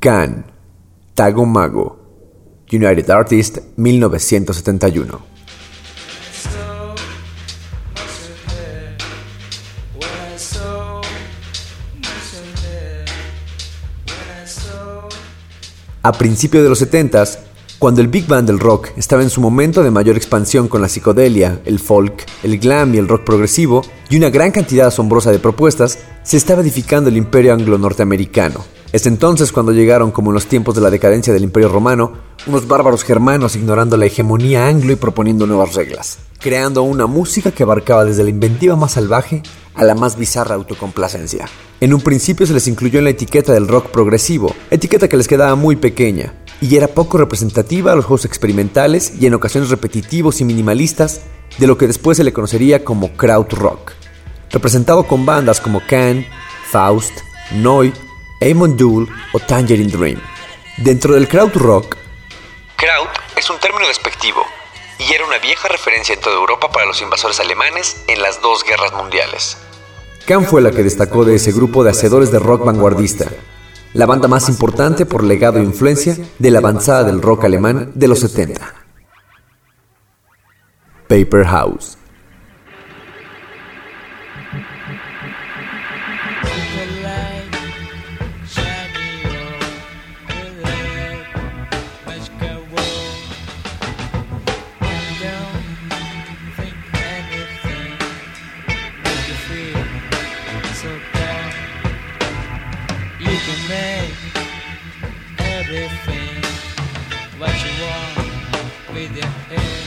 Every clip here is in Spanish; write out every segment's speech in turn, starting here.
Can, Tago Mago, United Artist 1971. A principios de los 70s, cuando el Big Band del rock estaba en su momento de mayor expansión con la psicodelia, el folk, el glam y el rock progresivo, y una gran cantidad asombrosa de propuestas, se estaba edificando el imperio anglo-norteamericano. Es entonces cuando llegaron, como en los tiempos de la decadencia del imperio romano, unos bárbaros germanos ignorando la hegemonía anglo y proponiendo nuevas reglas, creando una música que abarcaba desde la inventiva más salvaje a la más bizarra autocomplacencia. En un principio se les incluyó en la etiqueta del rock progresivo, etiqueta que les quedaba muy pequeña, y era poco representativa a los juegos experimentales y en ocasiones repetitivos y minimalistas de lo que después se le conocería como krautrock, representado con bandas como Can, Faust, Noi, Amon Duel o Tangerine Dream. Dentro del krautrock, Kraut es un término despectivo y era una vieja referencia en toda Europa para los invasores alemanes en las dos guerras mundiales. Can fue la que destacó de ese grupo de hacedores de rock vanguardista, la banda más importante por legado e influencia de la avanzada del rock alemán de los 70. Paper House. so far. You can make everything what you want with your hands.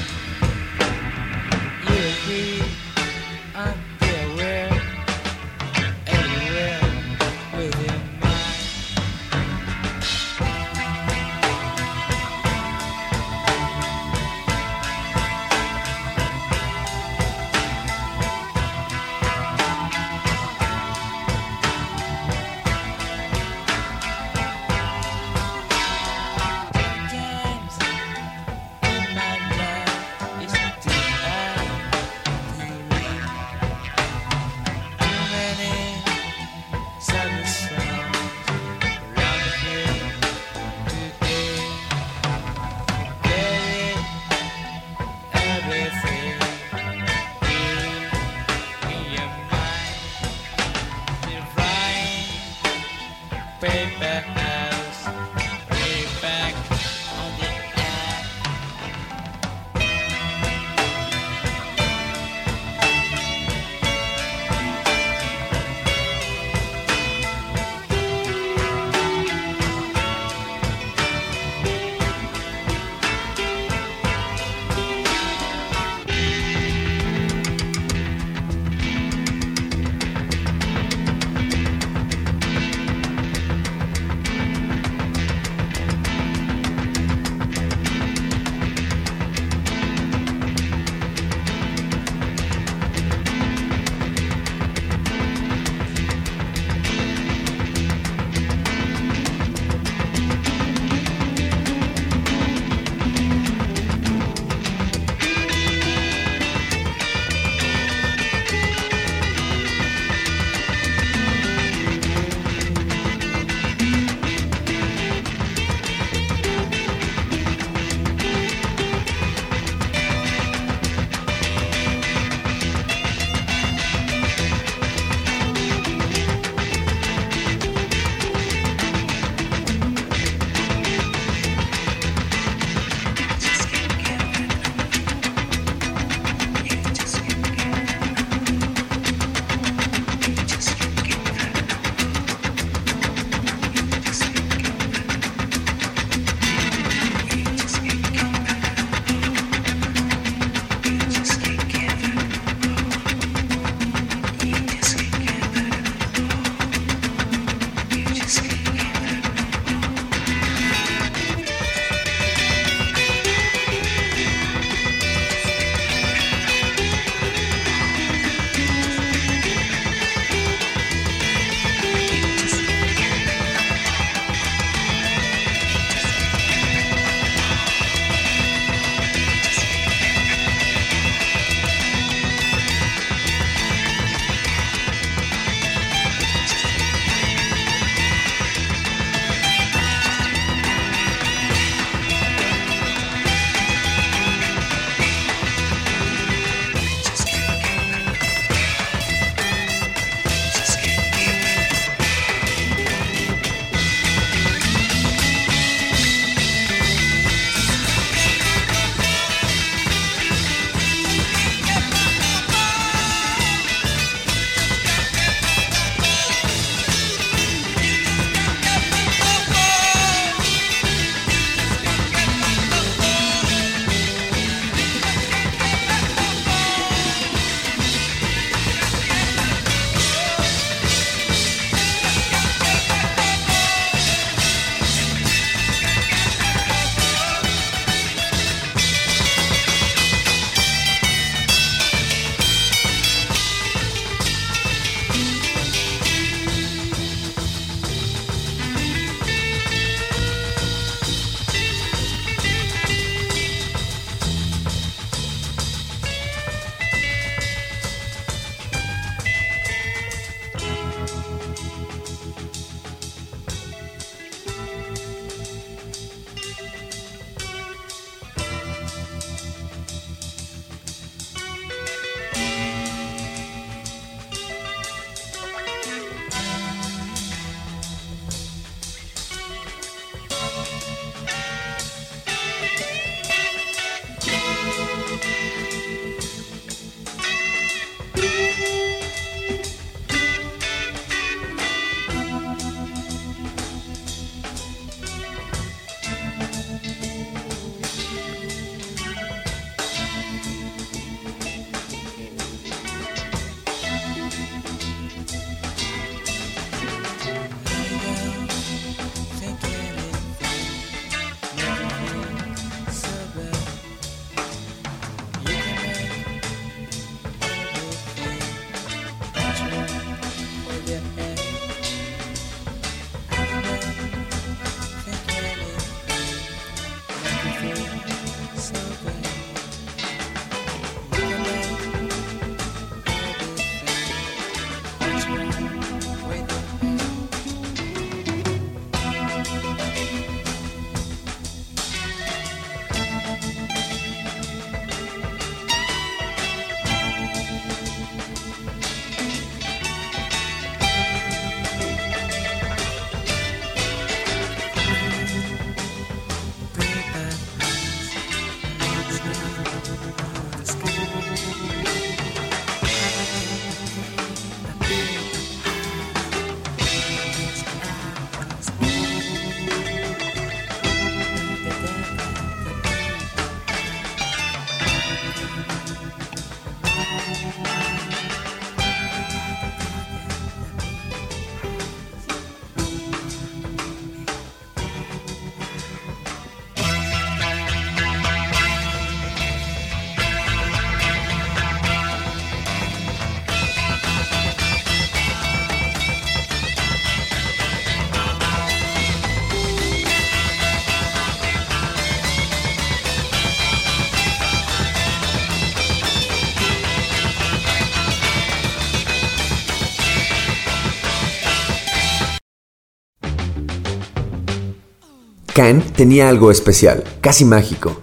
Can tenía algo especial, casi mágico.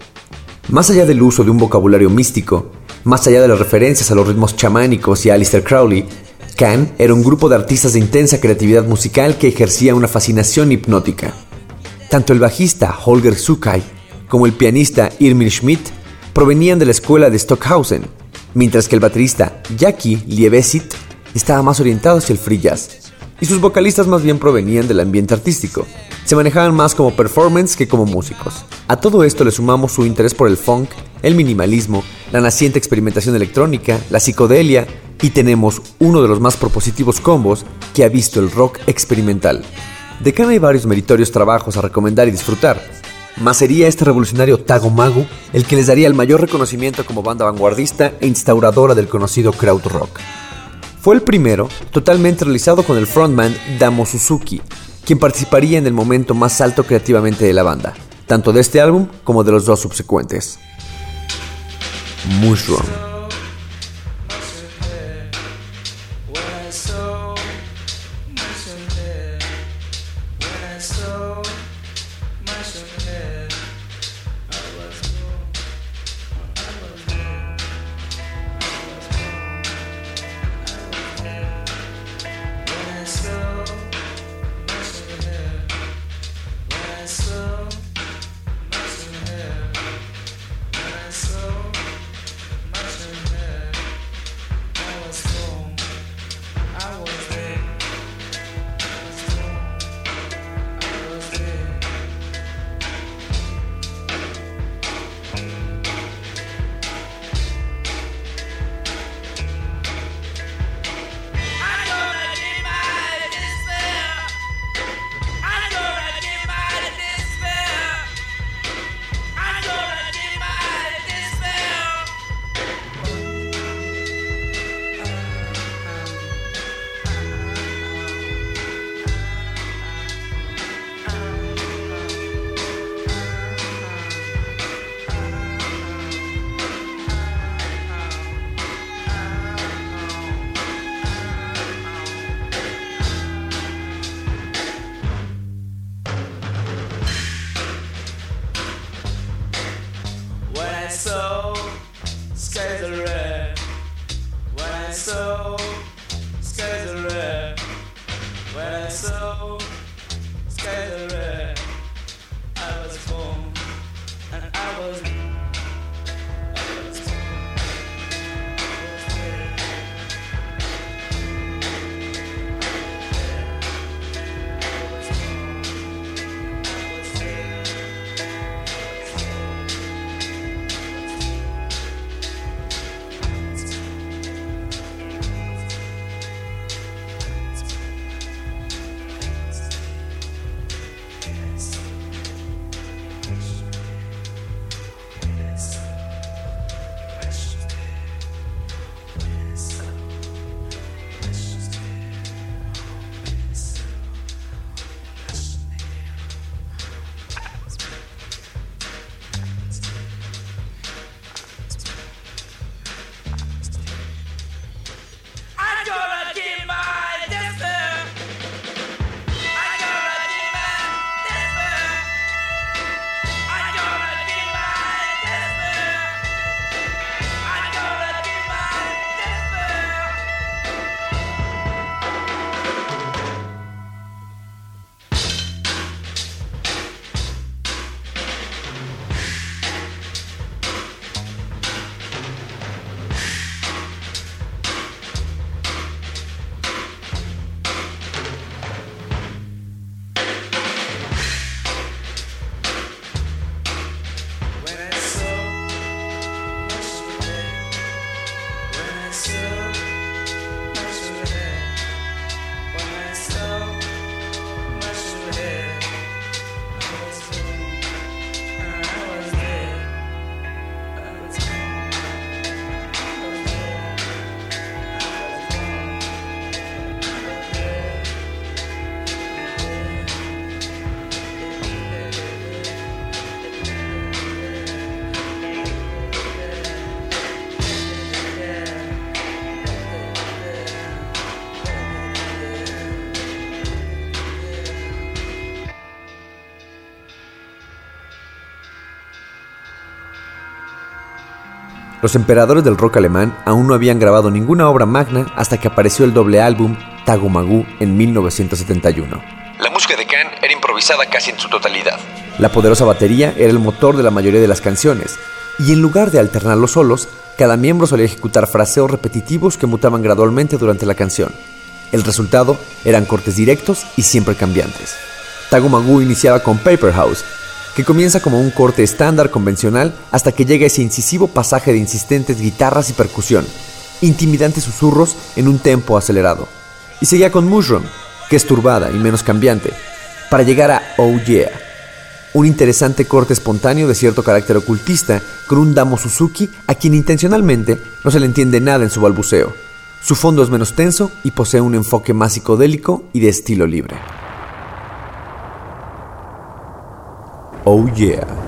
Más allá del uso de un vocabulario místico, más allá de las referencias a los ritmos chamánicos y a Aleister Crowley, Can era un grupo de artistas de intensa creatividad musical que ejercía una fascinación hipnótica. Tanto el bajista Holger Sukai como el pianista Irmir Schmidt provenían de la escuela de Stockhausen, mientras que el baterista Jackie Liebesit estaba más orientado hacia el free jazz, y sus vocalistas más bien provenían del ambiente artístico. Se manejaban más como performance que como músicos. A todo esto le sumamos su interés por el funk, el minimalismo, la naciente experimentación electrónica, la psicodelia, y tenemos uno de los más propositivos combos que ha visto el rock experimental. De Can hay varios meritorios trabajos a recomendar y disfrutar, mas sería este revolucionario Tago Mago el que les daría el mayor reconocimiento como banda vanguardista e instauradora del conocido krautrock. Fue el primero, totalmente realizado con el frontman Damo Suzuki, quien participaría en el momento más alto creativamente de la banda, tanto de este álbum como de los dos subsecuentes. Mushroom. So. Los emperadores del rock alemán aún no habían grabado ninguna obra magna hasta que apareció el doble álbum Tagumagu en 1971. La música de Can era improvisada casi en su totalidad. La poderosa batería era el motor de la mayoría de las canciones, y en lugar de alternar los solos, cada miembro solía ejecutar fraseos repetitivos que mutaban gradualmente durante la canción. El resultado eran cortes directos y siempre cambiantes. Tagumagu iniciaba con Paper House, que comienza como un corte estándar convencional hasta que llega ese incisivo pasaje de insistentes guitarras y percusión, intimidantes susurros en un tempo acelerado. Y seguía con Mushroom, que es turbada y menos cambiante, para llegar a Oh Yeah, un interesante corte espontáneo de cierto carácter ocultista con un Damo Suzuki a quien intencionalmente no se le entiende nada en su balbuceo. Su fondo es menos tenso y posee un enfoque más psicodélico y de estilo libre. Oh yeah.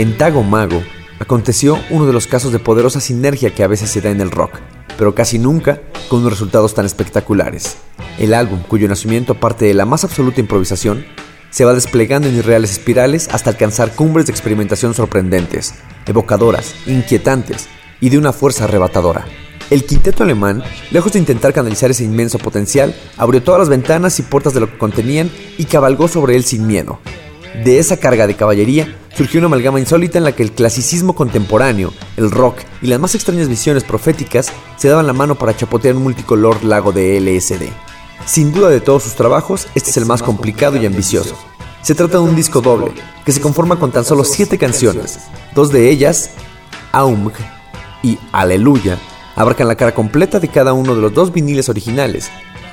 En Tago Mago aconteció uno de los casos de poderosa sinergia que a veces se da en el rock, pero casi nunca con unos resultados tan espectaculares. El álbum, cuyo nacimiento parte de la más absoluta improvisación, se va desplegando en irreales espirales hasta alcanzar cumbres de experimentación sorprendentes, evocadoras, inquietantes y de una fuerza arrebatadora. El quinteto alemán, lejos de intentar canalizar ese inmenso potencial, abrió todas las ventanas y puertas de lo que contenían y cabalgó sobre él sin miedo. De esa carga de caballería surgió una amalgama insólita en la que el clasicismo contemporáneo, el rock y las más extrañas visiones proféticas se daban la mano para chapotear un multicolor lago de LSD. Sin duda de todos sus trabajos, este es el más complicado y ambicioso. Se trata de un disco doble, que se conforma con tan solo siete canciones. Dos de ellas, Aumg y Aleluya, abarcan la cara completa de cada uno de los dos viniles originales,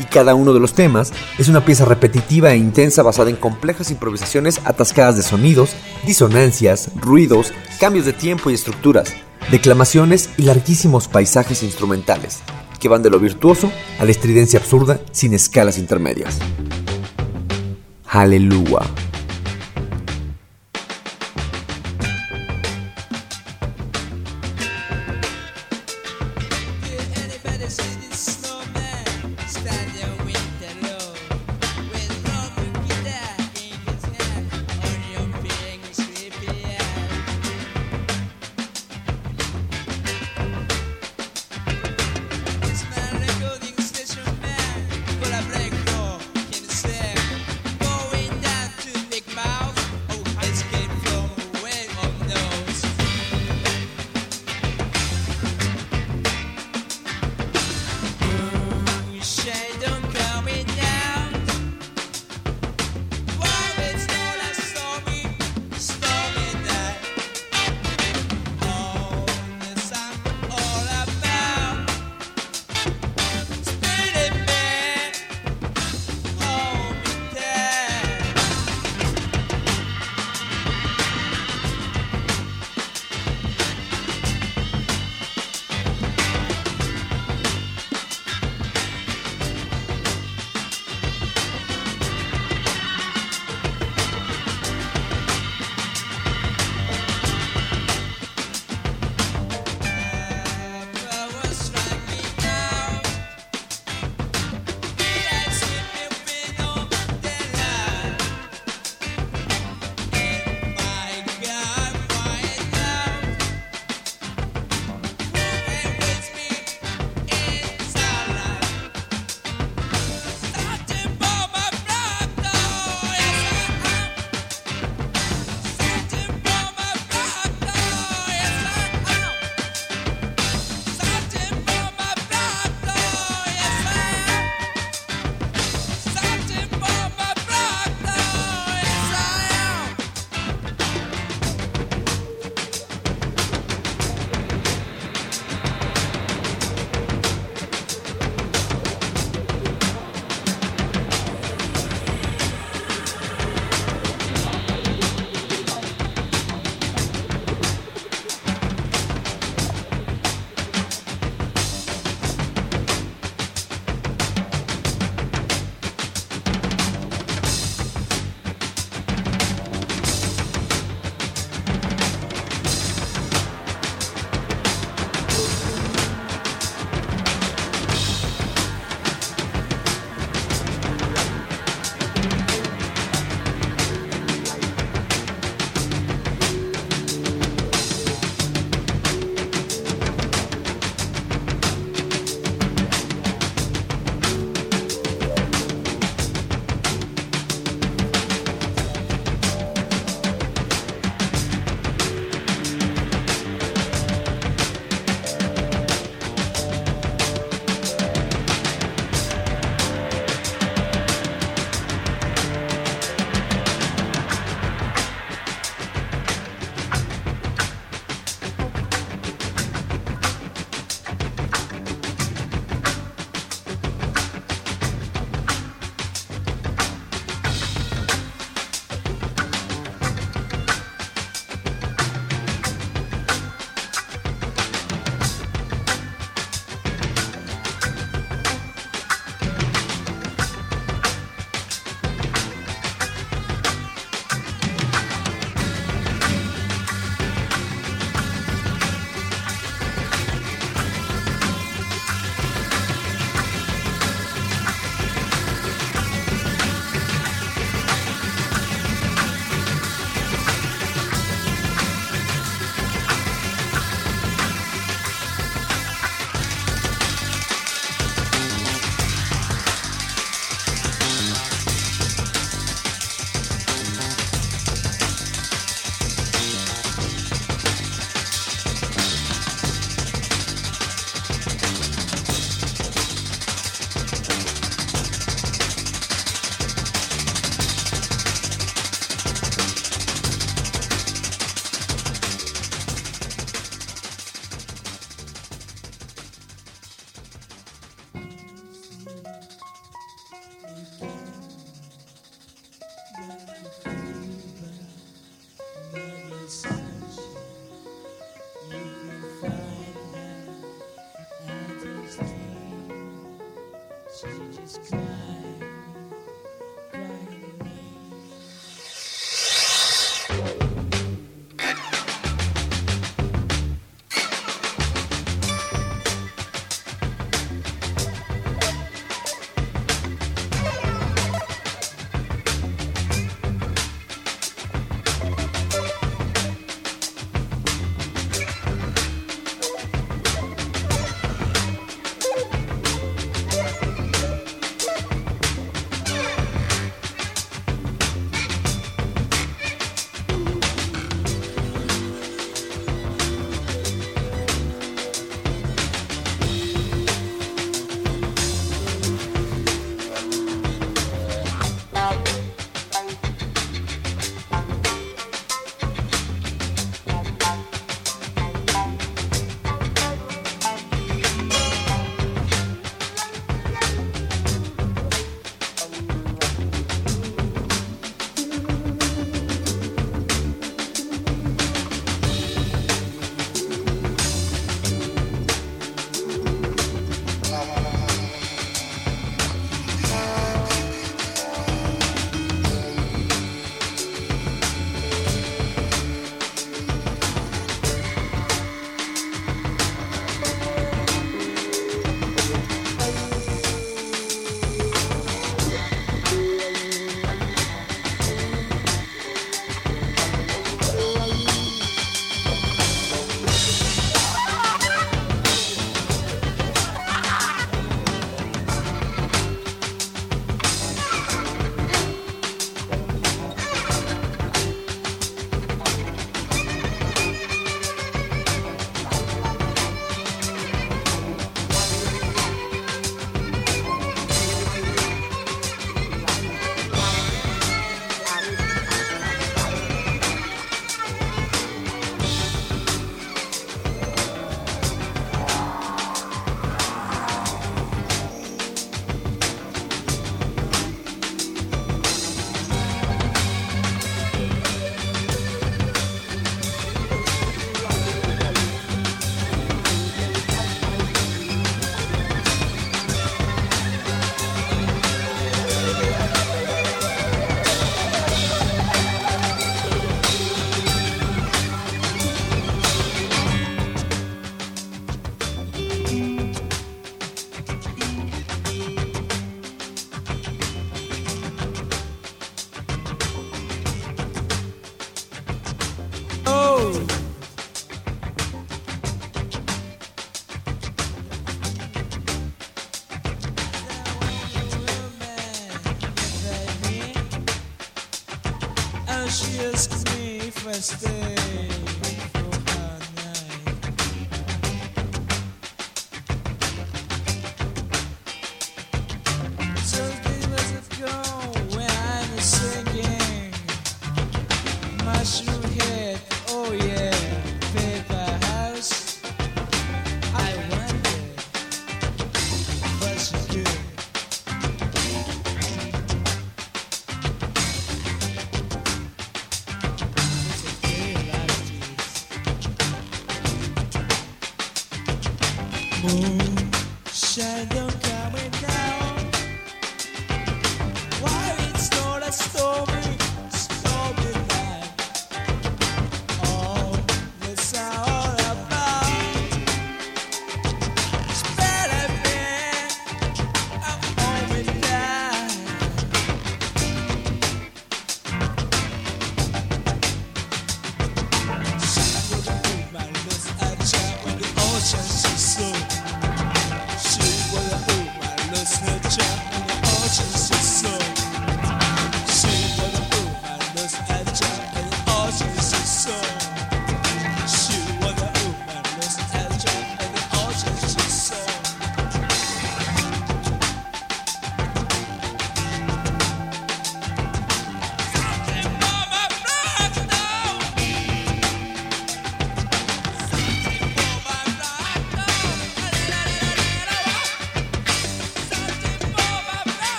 y cada uno de los temas es una pieza repetitiva e intensa basada en complejas improvisaciones atascadas de sonidos, disonancias, ruidos, cambios de tiempo y estructuras, declamaciones y larguísimos paisajes instrumentales, que van de lo virtuoso a la estridencia absurda sin escalas intermedias. Aleluya.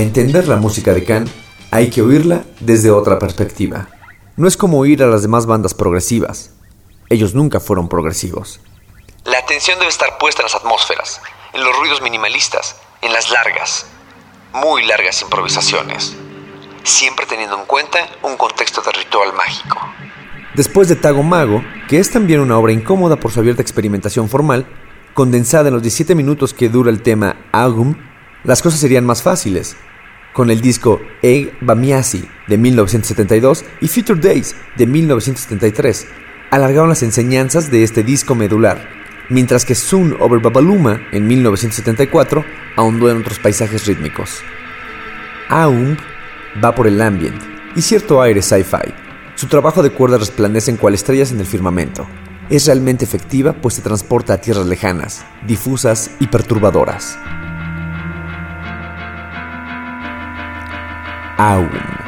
Para entender la música de Can, hay que oírla desde otra perspectiva. No es como oír a las demás bandas progresivas. Ellos nunca fueron progresivos. La atención debe estar puesta en las atmósferas, en los ruidos minimalistas, en las largas, muy largas improvisaciones, siempre teniendo en cuenta un contexto de ritual mágico. Después de Tago Mago, que es también una obra incómoda por su abierta experimentación formal, condensada en los 17 minutos que dura el tema Agum, las cosas serían más fáciles. Con el disco Egg Bamiasi de 1972 y Future Days de 1973, alargaron las enseñanzas de este disco medular, mientras que Soon Over Babaluma en 1974 ahondó en otros paisajes rítmicos. Aum va por el ambient y cierto aire sci-fi. Su trabajo de cuerdas resplandece en cual estrellas en el firmamento. Es realmente efectiva pues se transporta a tierras lejanas, difusas y perturbadoras. Aum.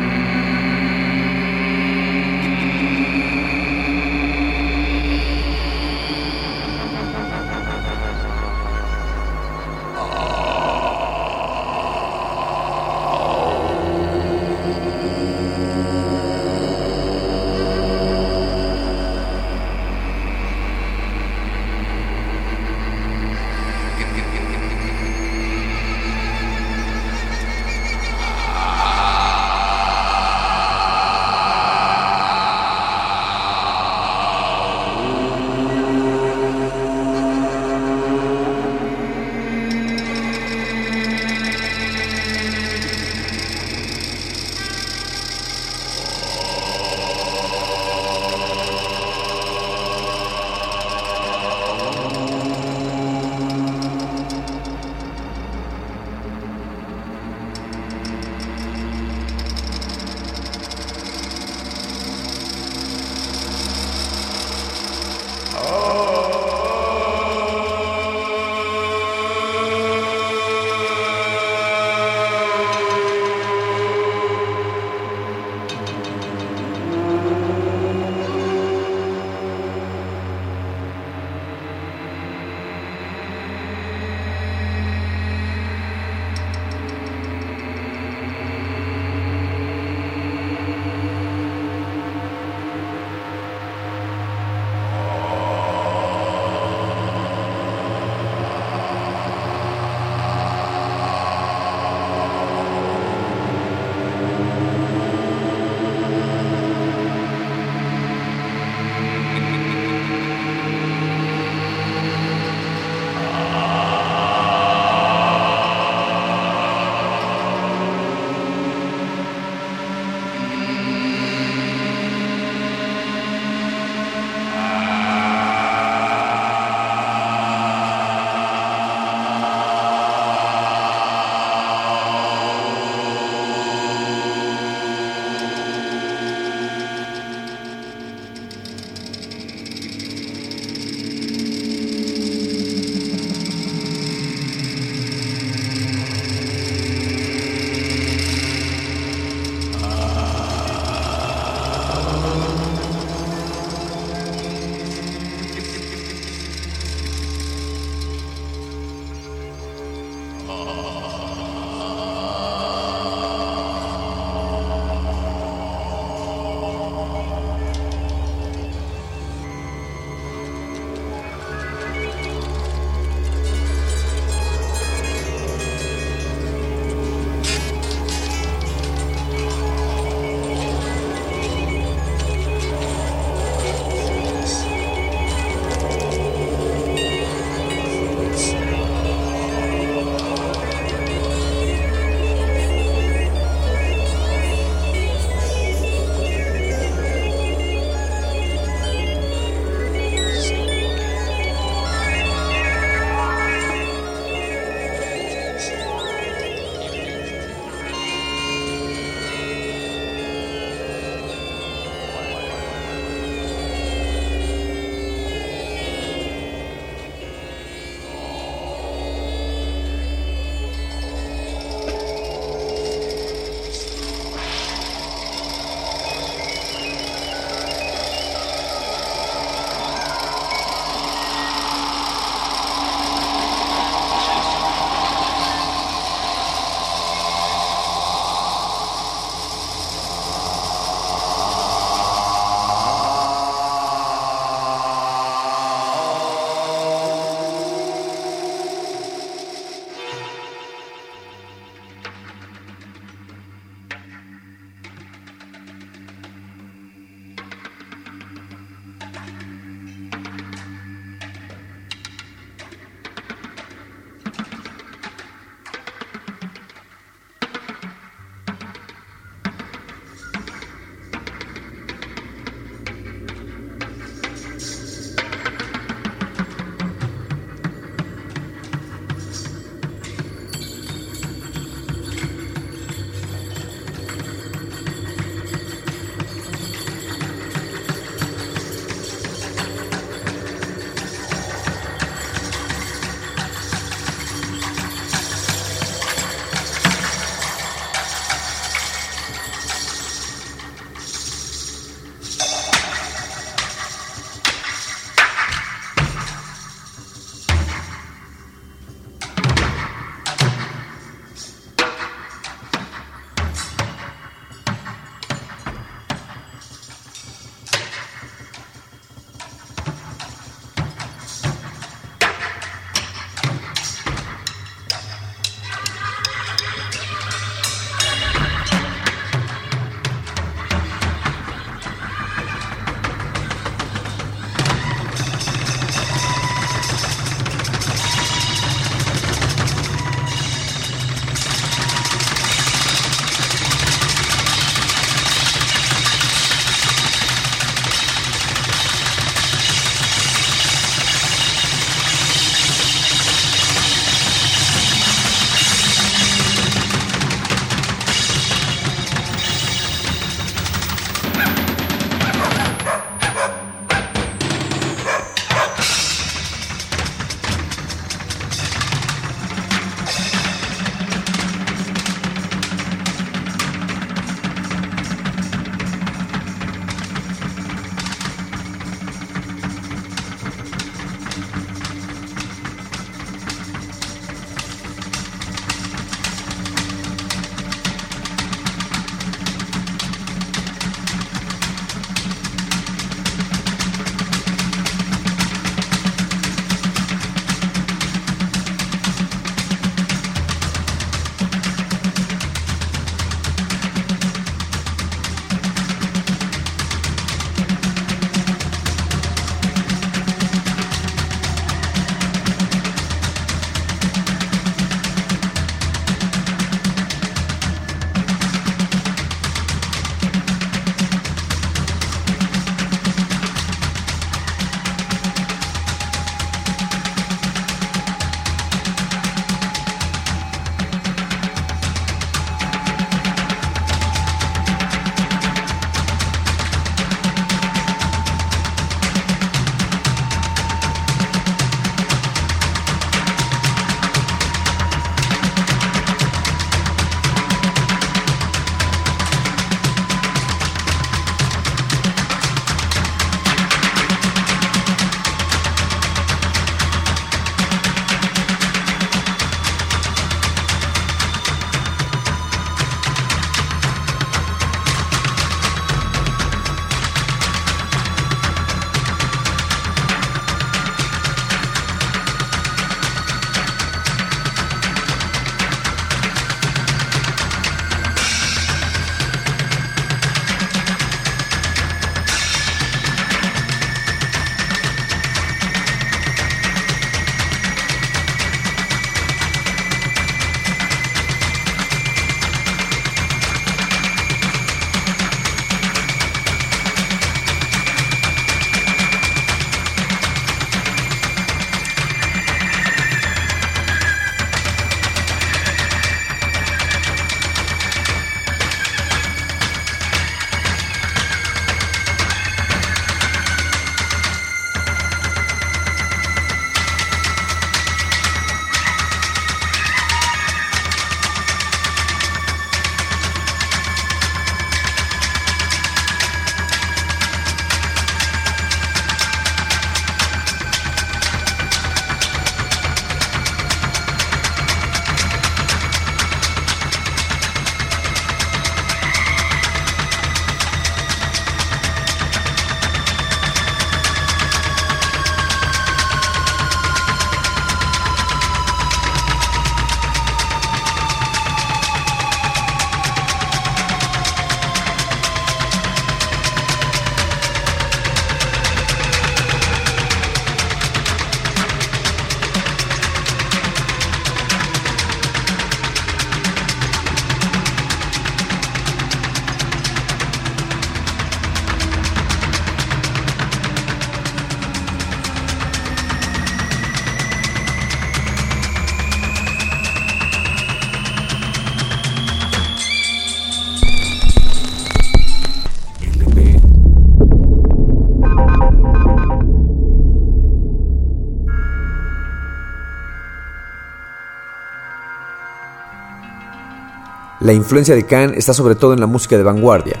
La influencia de Can está sobre todo en la música de vanguardia.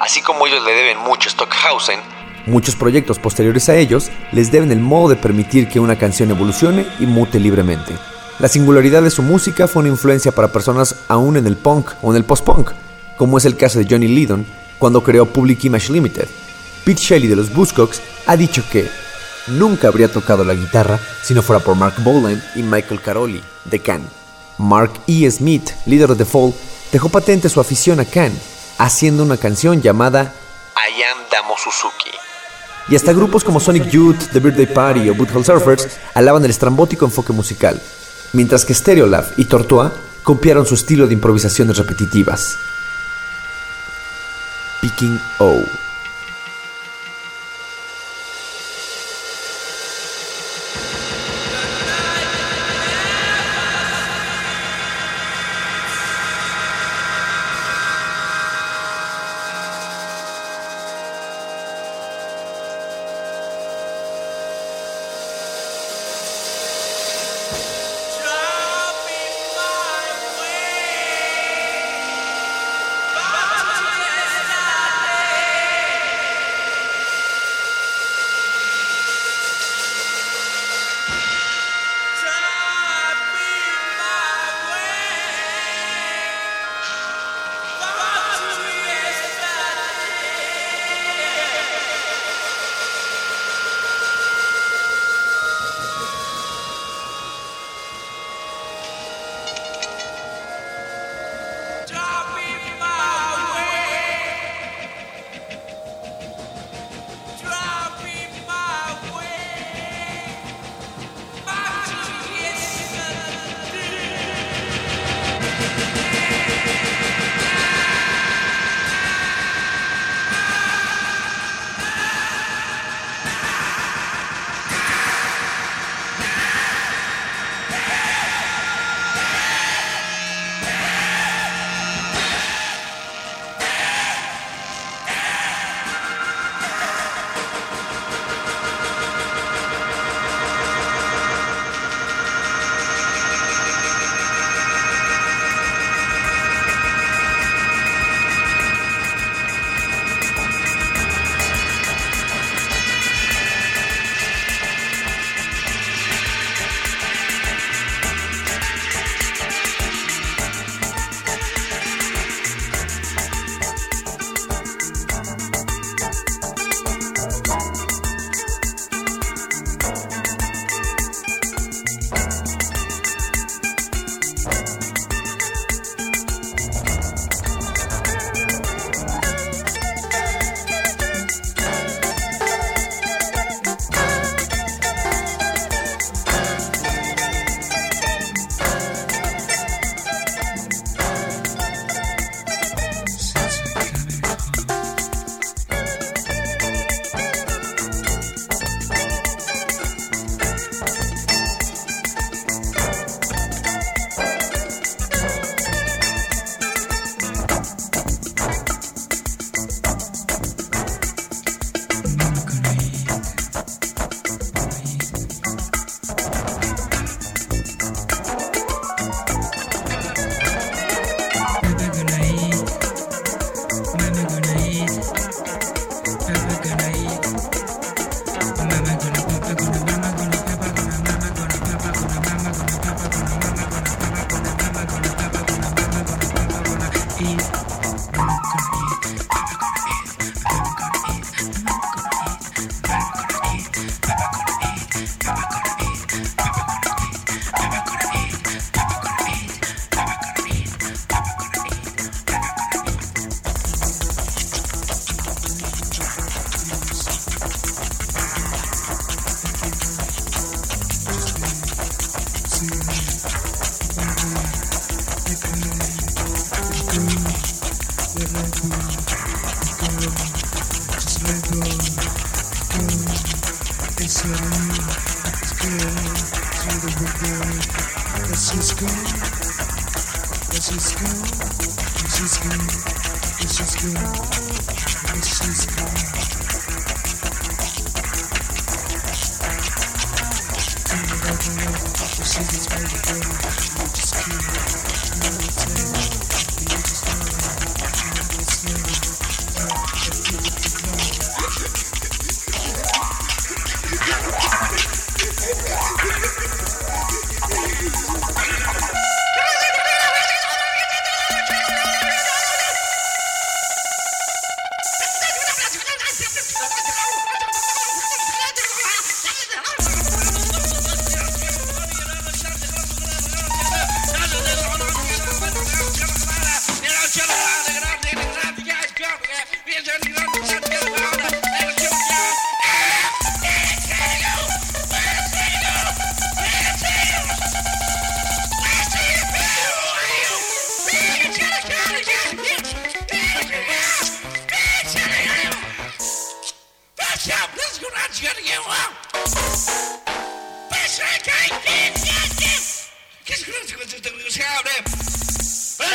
Así como ellos le deben mucho a Stockhausen, Muchos proyectos posteriores a ellos les deben el modo de permitir que una canción evolucione y mute libremente. La singularidad de su música fue una influencia para personas aún en el punk o en el post-punk, como es el caso de Johnny Lydon cuando creó Public Image Limited. Pete Shelley de los Buzzcocks ha dicho que nunca habría tocado la guitarra si no fuera por Mark Bolan y Michael Caroli de Can. Mark E. Smith, líder de The Fall, dejó patente su afición a Can, haciendo una canción llamada I Am Damo Suzuki. y hasta grupos como Sonic Youth, The Birthday Party o Butthole Surfers alaban el estrambótico enfoque musical, mientras que Stereolab y Tortoise copiaron su estilo de improvisaciones repetitivas. Picking O.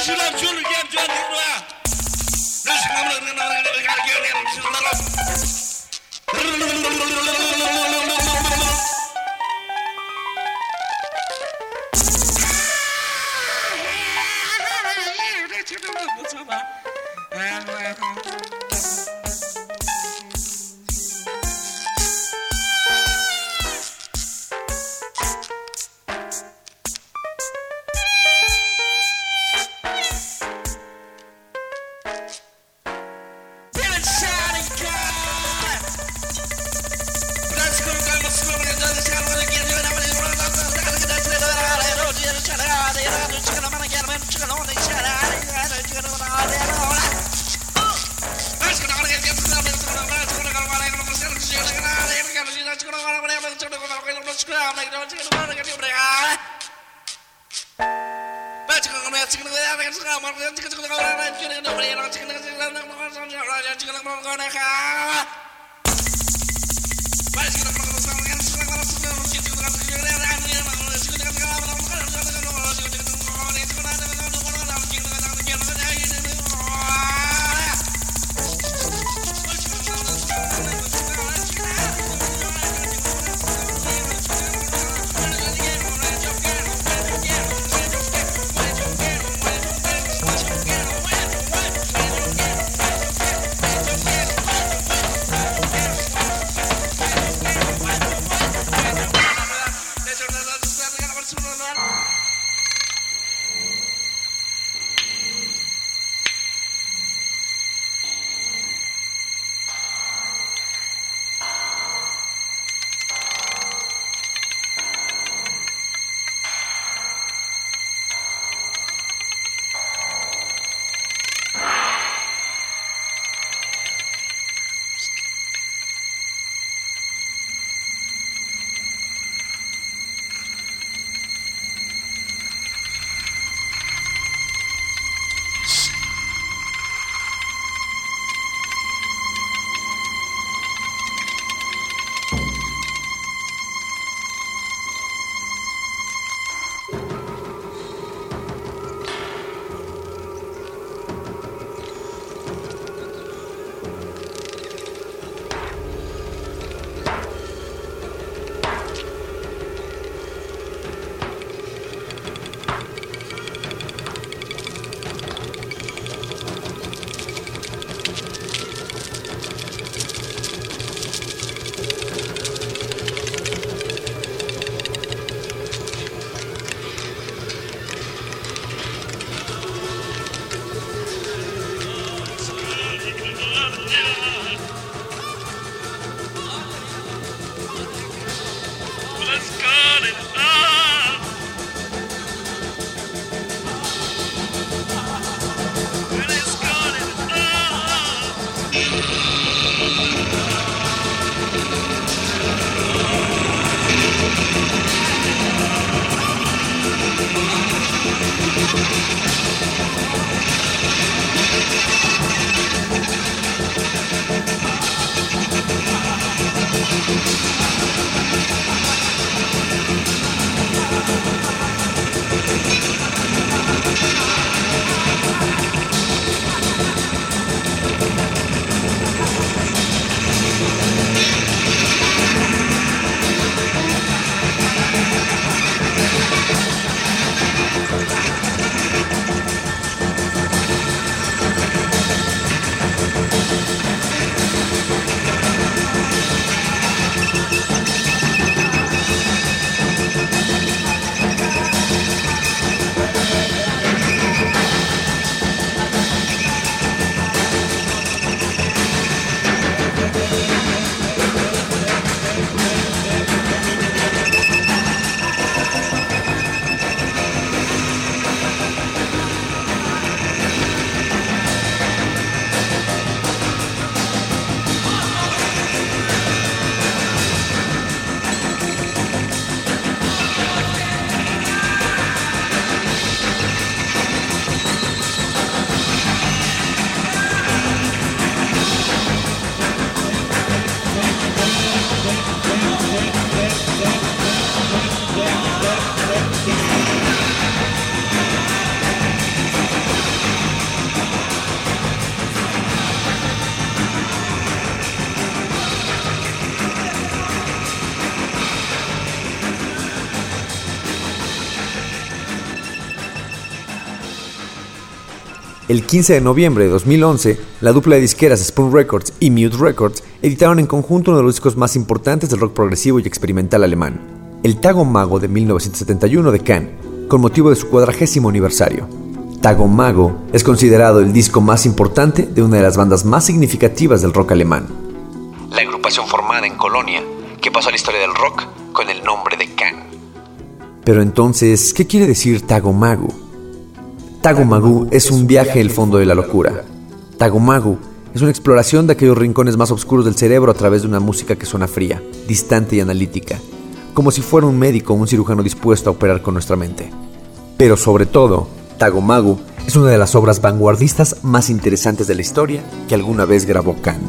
should have children, get children. El 15 de noviembre de 2011, la dupla de disqueras Spoon Records y Mute Records editaron en conjunto uno de los discos más importantes del rock progresivo y experimental alemán, el Tago Mago de 1971 de Can, con motivo de su cuadragésimo aniversario. Tago Mago es considerado el disco más importante de una de las bandas más significativas del rock alemán. La agrupación formada en Colonia, que pasó a la historia del rock con el nombre de Can. Pero entonces, ¿qué quiere decir Tago Mago? Tagomagu es un viaje al fondo de la locura. Tagomagu es una exploración de aquellos rincones más oscuros del cerebro a través de una música que suena fría, distante y analítica, como si fuera un médico o un cirujano dispuesto a operar con nuestra mente. Pero sobre todo, Tagomagu es una de las obras vanguardistas más interesantes de la historia que alguna vez grabó Khan.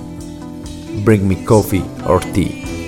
Bring me coffee or tea.